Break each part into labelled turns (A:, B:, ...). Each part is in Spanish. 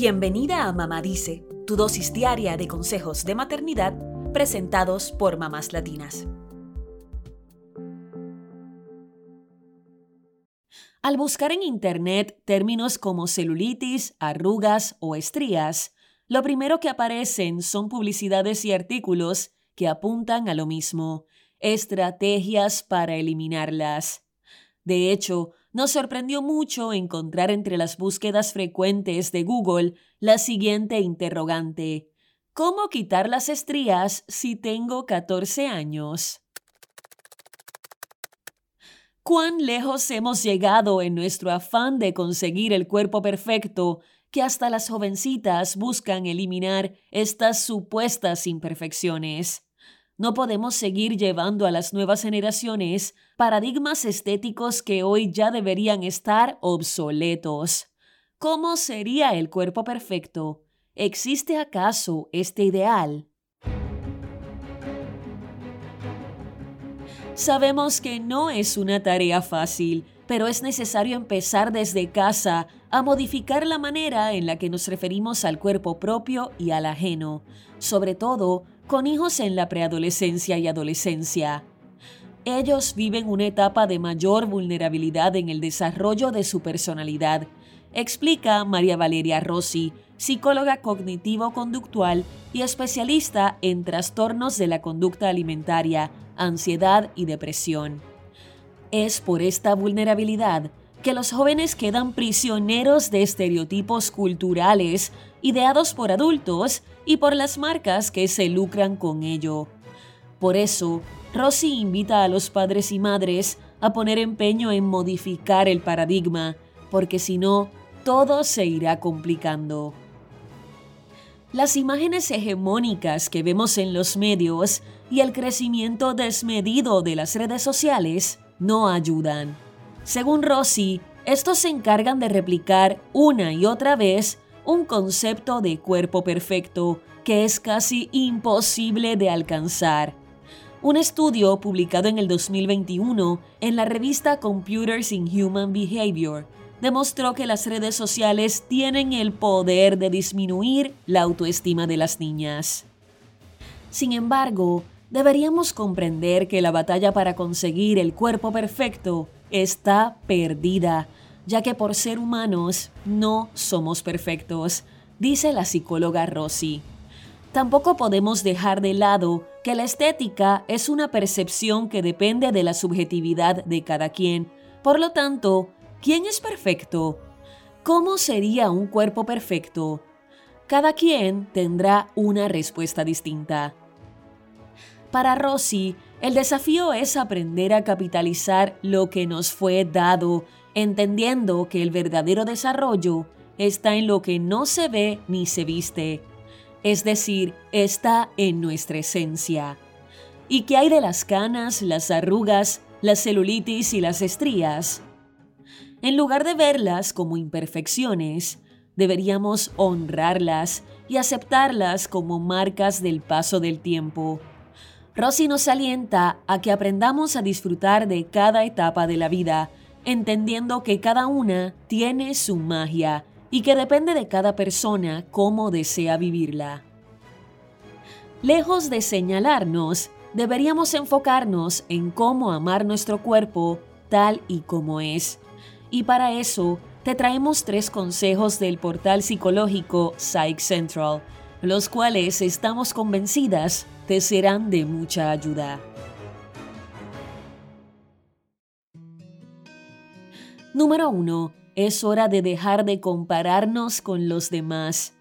A: Bienvenida a Mamá Dice, tu dosis diaria de consejos de maternidad presentados por mamás latinas. Al buscar en Internet términos como celulitis, arrugas o estrías, lo primero que aparecen son publicidades y artículos que apuntan a lo mismo, estrategias para eliminarlas. De hecho, nos sorprendió mucho encontrar entre las búsquedas frecuentes de Google la siguiente interrogante. ¿Cómo quitar las estrías si tengo 14 años? ¿Cuán lejos hemos llegado en nuestro afán de conseguir el cuerpo perfecto que hasta las jovencitas buscan eliminar estas supuestas imperfecciones? No podemos seguir llevando a las nuevas generaciones paradigmas estéticos que hoy ya deberían estar obsoletos. ¿Cómo sería el cuerpo perfecto? ¿Existe acaso este ideal? Sabemos que no es una tarea fácil, pero es necesario empezar desde casa a modificar la manera en la que nos referimos al cuerpo propio y al ajeno, sobre todo con hijos en la preadolescencia y adolescencia. Ellos viven una etapa de mayor vulnerabilidad en el desarrollo de su personalidad, explica María Valeria Rossi, psicóloga cognitivo-conductual y especialista en trastornos de la conducta alimentaria, ansiedad y depresión. Es por esta vulnerabilidad que los jóvenes quedan prisioneros de estereotipos culturales ideados por adultos y por las marcas que se lucran con ello. Por eso, Rossi invita a los padres y madres a poner empeño en modificar el paradigma, porque si no, todo se irá complicando. Las imágenes hegemónicas que vemos en los medios y el crecimiento desmedido de las redes sociales no ayudan. Según Rossi, estos se encargan de replicar una y otra vez un concepto de cuerpo perfecto que es casi imposible de alcanzar. Un estudio publicado en el 2021 en la revista Computers in Human Behavior demostró que las redes sociales tienen el poder de disminuir la autoestima de las niñas. Sin embargo, deberíamos comprender que la batalla para conseguir el cuerpo perfecto está perdida, ya que por ser humanos no somos perfectos, dice la psicóloga Rossi. Tampoco podemos dejar de lado que la estética es una percepción que depende de la subjetividad de cada quien. Por lo tanto, ¿quién es perfecto? ¿Cómo sería un cuerpo perfecto? Cada quien tendrá una respuesta distinta. Para Rossi, el desafío es aprender a capitalizar lo que nos fue dado, entendiendo que el verdadero desarrollo está en lo que no se ve ni se viste, es decir, está en nuestra esencia. ¿Y qué hay de las canas, las arrugas, la celulitis y las estrías? En lugar de verlas como imperfecciones, deberíamos honrarlas y aceptarlas como marcas del paso del tiempo. Rosy nos alienta a que aprendamos a disfrutar de cada etapa de la vida, entendiendo que cada una tiene su magia y que depende de cada persona cómo desea vivirla. Lejos de señalarnos, deberíamos enfocarnos en cómo amar nuestro cuerpo tal y como es. Y para eso, te traemos tres consejos del portal psicológico Psych Central, los cuales estamos convencidas te serán de mucha ayuda. Número 1. Es hora de dejar de compararnos con los demás.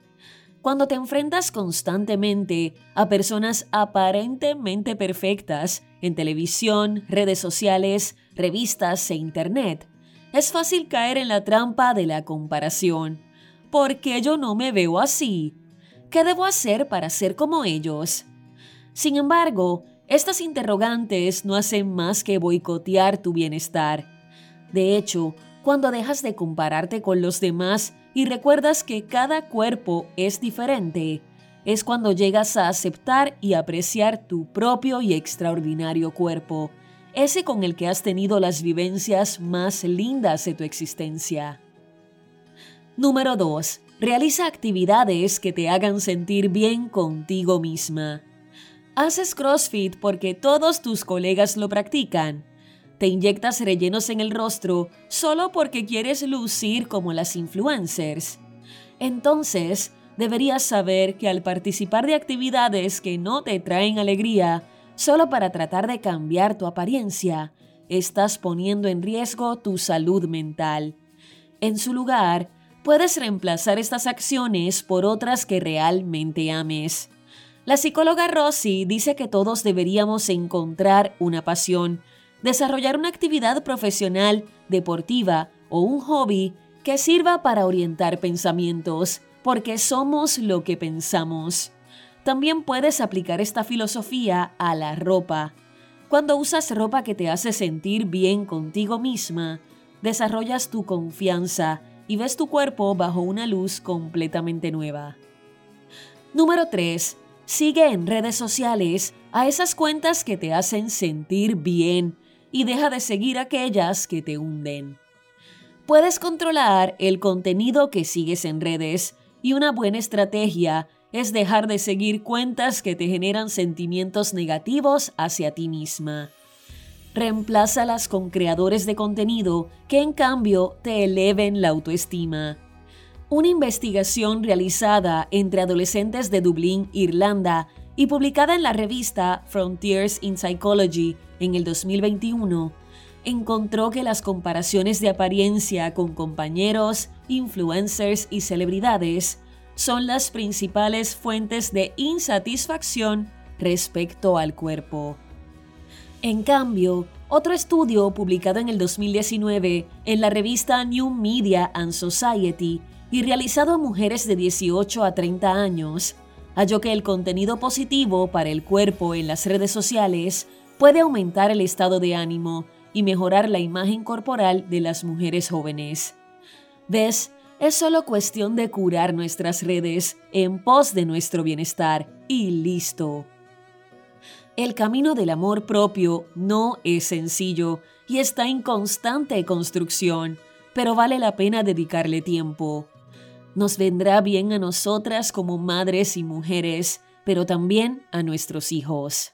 A: Cuando te enfrentas constantemente a personas aparentemente perfectas en televisión, redes sociales, revistas e internet, es fácil caer en la trampa de la comparación. ¿Por qué yo no me veo así? ¿Qué debo hacer para ser como ellos? Sin embargo, estas interrogantes no hacen más que boicotear tu bienestar. De hecho, cuando dejas de compararte con los demás y recuerdas que cada cuerpo es diferente, es cuando llegas a aceptar y apreciar tu propio y extraordinario cuerpo, ese con el que has tenido las vivencias más lindas de tu existencia. Número 2. Realiza actividades que te hagan sentir bien contigo misma. Haces CrossFit porque todos tus colegas lo practican. Te inyectas rellenos en el rostro solo porque quieres lucir como las influencers. Entonces, deberías saber que al participar de actividades que no te traen alegría, solo para tratar de cambiar tu apariencia, estás poniendo en riesgo tu salud mental. En su lugar, puedes reemplazar estas acciones por otras que realmente ames. La psicóloga Rossi dice que todos deberíamos encontrar una pasión, desarrollar una actividad profesional, deportiva o un hobby que sirva para orientar pensamientos, porque somos lo que pensamos. También puedes aplicar esta filosofía a la ropa. Cuando usas ropa que te hace sentir bien contigo misma, desarrollas tu confianza y ves tu cuerpo bajo una luz completamente nueva. Número 3. Sigue en redes sociales a esas cuentas que te hacen sentir bien y deja de seguir aquellas que te hunden. Puedes controlar el contenido que sigues en redes y una buena estrategia es dejar de seguir cuentas que te generan sentimientos negativos hacia ti misma. Reemplázalas con creadores de contenido que en cambio te eleven la autoestima. Una investigación realizada entre adolescentes de Dublín, Irlanda, y publicada en la revista Frontiers in Psychology en el 2021, encontró que las comparaciones de apariencia con compañeros, influencers y celebridades son las principales fuentes de insatisfacción respecto al cuerpo. En cambio, otro estudio publicado en el 2019 en la revista New Media and Society y realizado a mujeres de 18 a 30 años, halló que el contenido positivo para el cuerpo en las redes sociales puede aumentar el estado de ánimo y mejorar la imagen corporal de las mujeres jóvenes. ¿Ves? Es solo cuestión de curar nuestras redes en pos de nuestro bienestar y listo. El camino del amor propio no es sencillo y está en constante construcción, pero vale la pena dedicarle tiempo. Nos vendrá bien a nosotras como madres y mujeres, pero también a nuestros hijos.